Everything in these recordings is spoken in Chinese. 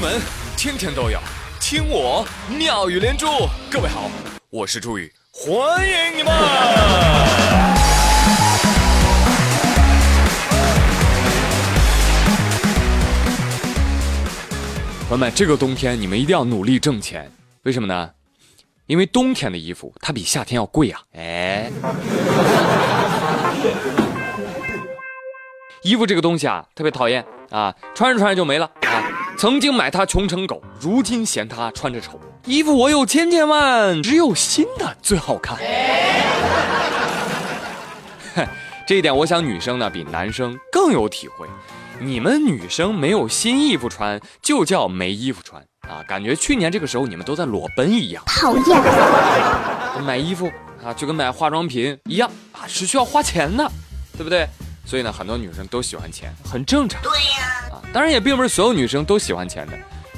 闻天天都有，听我妙语连珠。各位好，我是朱宇，欢迎你们！朋友们，这个冬天你们一定要努力挣钱，为什么呢？因为冬天的衣服它比夏天要贵啊！哎，衣服这个东西啊，特别讨厌啊，穿着穿着就没了啊。曾经买它穷成狗，如今嫌它穿着丑。衣服我有千千万，只有新的最好看。这一点我想女生呢比男生更有体会。你们女生没有新衣服穿，就叫没衣服穿。啊，感觉去年这个时候你们都在裸奔一样，讨厌。买衣服啊，就跟买化妆品一样啊，是需要花钱的，对不对？所以呢，很多女生都喜欢钱，很正常。对呀。啊，当然也并不是所有女生都喜欢钱的，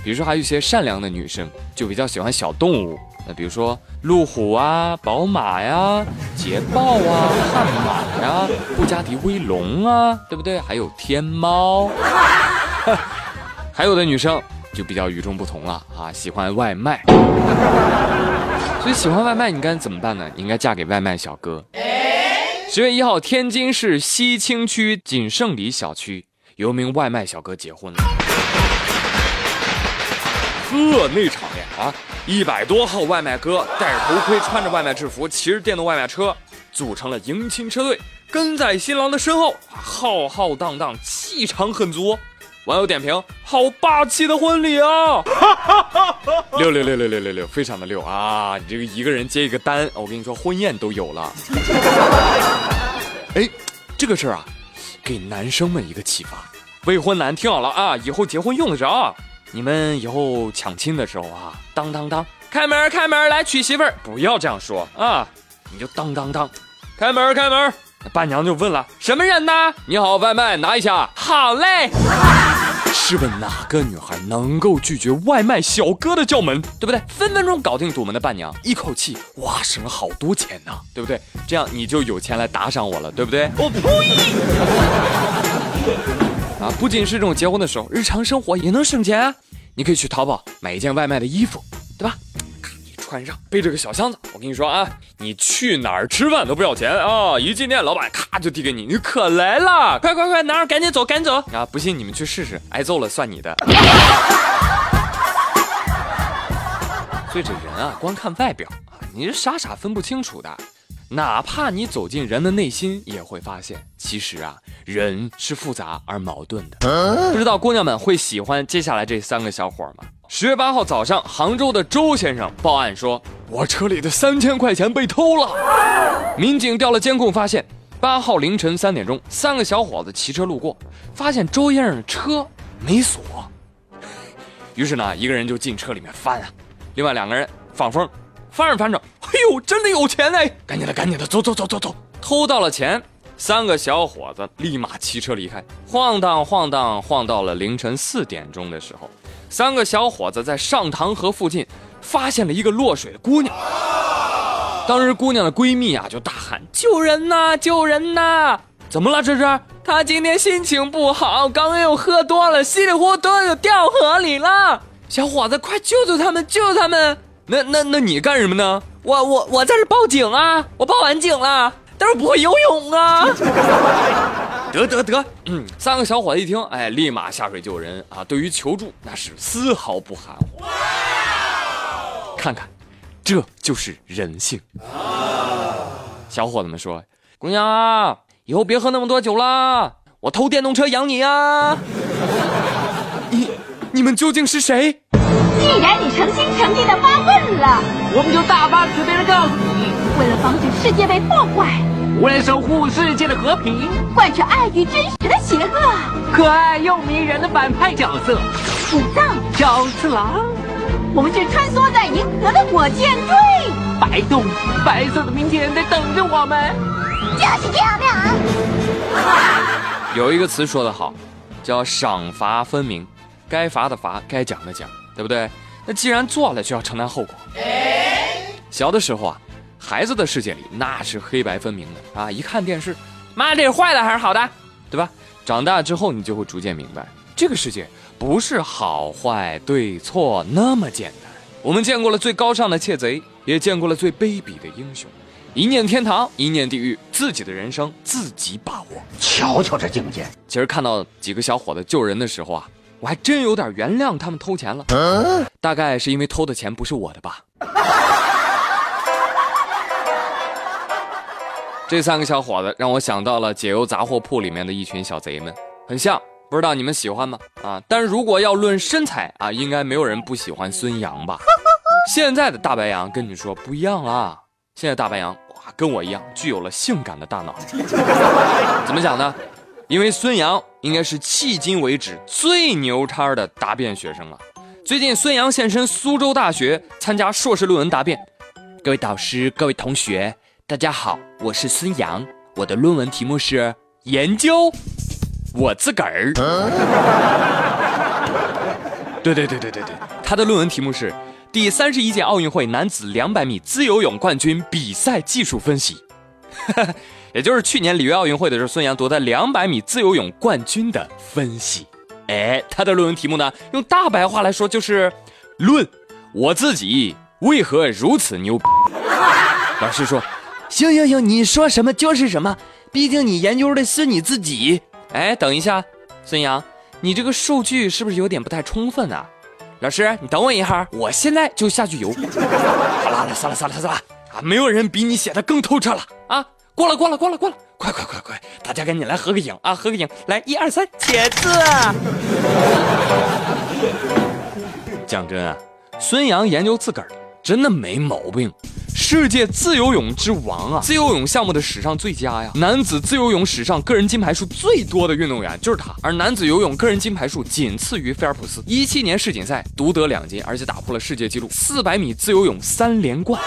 比如说还有一些善良的女生就比较喜欢小动物，那比如说路虎啊、宝马呀、捷豹啊、悍马呀、布加迪威龙啊，对不对？还有天猫，还有的女生。就比较与众不同了啊！喜欢外卖，所以喜欢外卖你该怎么办呢？你应该嫁给外卖小哥。十月一号，天津市西青区锦盛里小区有名外卖小哥结婚了。呵，那场面啊！一百多号外卖哥戴着头盔，穿着外卖制服，骑着电动外卖车，组成了迎亲车队，跟在新郎的身后，浩浩荡荡，气场很足。网友点评：好霸气的婚礼啊！六六六六六六六，非常的六啊！你这个一个人接一个单，我跟你说，婚宴都有了。哎，这个事儿啊，给男生们一个启发。未婚男听好了啊，以后结婚用得着。你们以后抢亲的时候啊，当当当，开门开门，来娶媳妇儿，不要这样说啊，你就当当当，开门开门。伴娘就问了：“什么人呢？”你好，外卖拿一下。好嘞。试问哪个女孩能够拒绝外卖小哥的叫门，对不对？分分钟搞定堵门的伴娘，一口气哇省了好多钱呢，对不对？这样你就有钱来打赏我了，对不对？我呸！啊，不仅是这种结婚的时候，日常生活也能省钱啊。你可以去淘宝买一件外卖的衣服？穿上，背着个小箱子。我跟你说啊，你去哪儿吃饭都不要钱啊！一进店，老板咔就递给你，你可来了，快快快，拿着赶紧走，赶紧走 啊！不信你们去试试，挨揍了算你的。所以这人啊，光看外表啊，你是傻傻分不清楚的。哪怕你走进人的内心，也会发现，其实啊，人是复杂而矛盾的。不知道姑娘们会喜欢接下来这三个小伙吗？十月八号早上，杭州的周先生报案说：“我车里的三千块钱被偷了。”民警调了监控，发现八号凌晨三点钟，三个小伙子骑车路过，发现周先生的车没锁，于是呢，一个人就进车里面翻啊，另外两个人放风，翻着翻着，哎呦，真的有钱哎！赶紧的，赶紧的，走走走走走，偷到了钱，三个小伙子立马骑车离开，晃荡晃荡晃到了凌晨四点钟的时候。三个小伙子在上塘河附近发现了一个落水的姑娘。当时姑娘的闺蜜啊就大喊：“救人呐！救人呐！”怎么了？这是她今天心情不好，刚刚又喝多了，稀里糊涂就掉河里了。小伙子，快救救他们！救救他们！那那那你干什么呢？我我我在这报警啊！我报完警了，但是不会游泳啊。得 得得，嗯，三个小伙子一听，哎，立马下水救人啊！对于求助，那是丝毫不含糊。看看，这就是人性。小伙子们说：“姑娘啊，以后别喝那么多酒啦，我偷电动车养你呀！”你你们究竟是谁？既然你诚心诚意的发问了，我们就大发慈悲的告诉你：为了防止世界被破坏。为了守护世界的和平，贯彻爱与真实的邪恶，可爱又迷人的反派角色，武藏小次郎，我们是穿梭在银河的火箭队，白洞，白色的明天在等着我们，就是漂亮。有一个词说得好，叫赏罚分明，该罚的罚，该讲的讲，对不对？那既然做了，就要承担后果。小的时候啊。孩子的世界里那是黑白分明的啊！一看电视，妈，这是坏的还是好的，对吧？长大之后你就会逐渐明白，这个世界不是好坏对错那么简单。我们见过了最高尚的窃贼，也见过了最卑鄙的英雄。一念天堂，一念地狱，自己的人生自己把握。瞧瞧这境界！其实看到几个小伙子救人的时候啊，我还真有点原谅他们偷钱了。大概是因为偷的钱不是我的吧。这三个小伙子让我想到了解忧杂货铺里面的一群小贼们，很像，不知道你们喜欢吗？啊，但是如果要论身材啊，应该没有人不喜欢孙杨吧？现在的大白杨跟你说不一样啦，现在大白杨哇，跟我一样具有了性感的大脑。怎么讲呢？因为孙杨应该是迄今为止最牛叉的答辩学生了。最近孙杨现身苏州大学参加硕士论文答辩，各位导师，各位同学。大家好，我是孙杨，我的论文题目是研究我自个儿。对对对对对对，他的论文题目是第三十一届奥运会男子两百米自由泳冠军比赛技术分析，也就是去年里约奥运会的时候，孙杨夺得两百米自由泳冠军的分析。哎，他的论文题目呢，用大白话来说就是论我自己为何如此牛逼。老师说。行行行，你说什么就是什么，毕竟你研究的是你自己。哎，等一下，孙杨，你这个数据是不是有点不太充分啊？老师，你等我一下，我现在就下去游。好了好了，算了算了算了啊，没有人比你写的更透彻了啊！过了过了过了过了，快快快快，大家赶紧来合个影啊，合个影，来一二三，茄子。讲真啊，孙杨研究自个儿真的没毛病。世界自由泳之王啊，自由泳项目的史上最佳呀！男子自由泳史上个人金牌数最多的运动员就是他，而男子游泳个人金牌数仅次于菲尔普斯。一七年世锦赛独得两金，而且打破了世界纪录：四百米自由泳三连冠，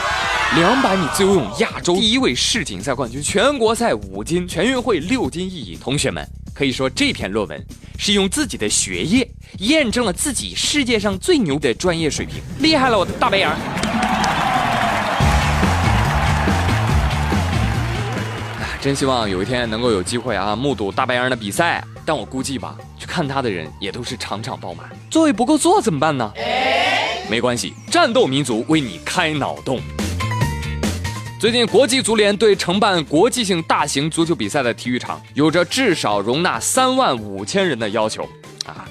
两百米自由泳亚洲第一位世锦赛冠军，全国赛五金，全运会六金一银。同学们可以说这篇论文是用自己的学业验证了自己世界上最牛的专业水平，厉害了，我的大白杨！真希望有一天能够有机会啊，目睹大白杨的比赛。但我估计吧，去看他的人也都是场场爆满，座位不够坐怎么办呢？没关系，战斗民族为你开脑洞。最近，国际足联对承办国际性大型足球比赛的体育场有着至少容纳三万五千人的要求啊。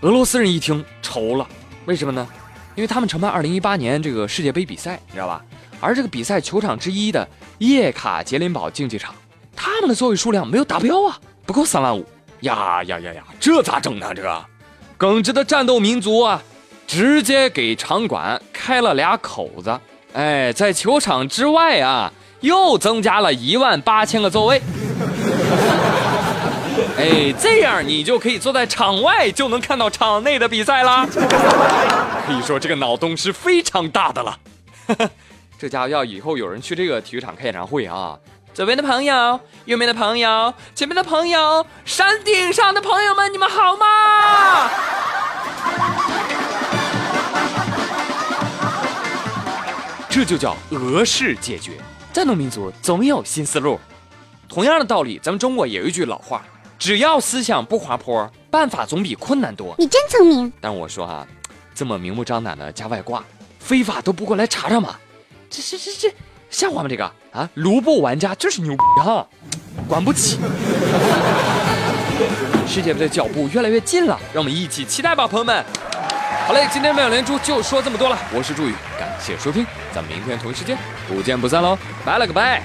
俄罗斯人一听愁了，为什么呢？因为他们承办二零一八年这个世界杯比赛，你知道吧？而这个比赛球场之一的叶卡捷琳堡竞技场。他们的座位数量没有达标啊，不够三万五呀呀呀呀，这咋整呢？这个耿直的战斗民族啊，直接给场馆开了俩口子，哎，在球场之外啊，又增加了一万八千个座位，哎，这样你就可以坐在场外，就能看到场内的比赛啦。可以说这个脑洞是非常大的了，这家伙要以后有人去这个体育场开演唱会啊。左边的朋友，右边的朋友，前面的朋友，山顶上的朋友们，你们好吗？这就叫俄式解决。战斗民族总有新思路。同样的道理，咱们中国也有一句老话：只要思想不滑坡，办法总比困难多。你真聪明。但我说啊，这么明目张胆的加外挂，非法都不过来查查吗？这这这这。笑话吗？这个啊，卢布玩家就是牛逼哈，管不起。世界杯的脚步越来越近了，让我们一起期待吧，朋友们。好嘞，今天妙连珠就说这么多了，我是朱宇，感谢收听，咱们明天同一时间不见不散喽，拜了个拜。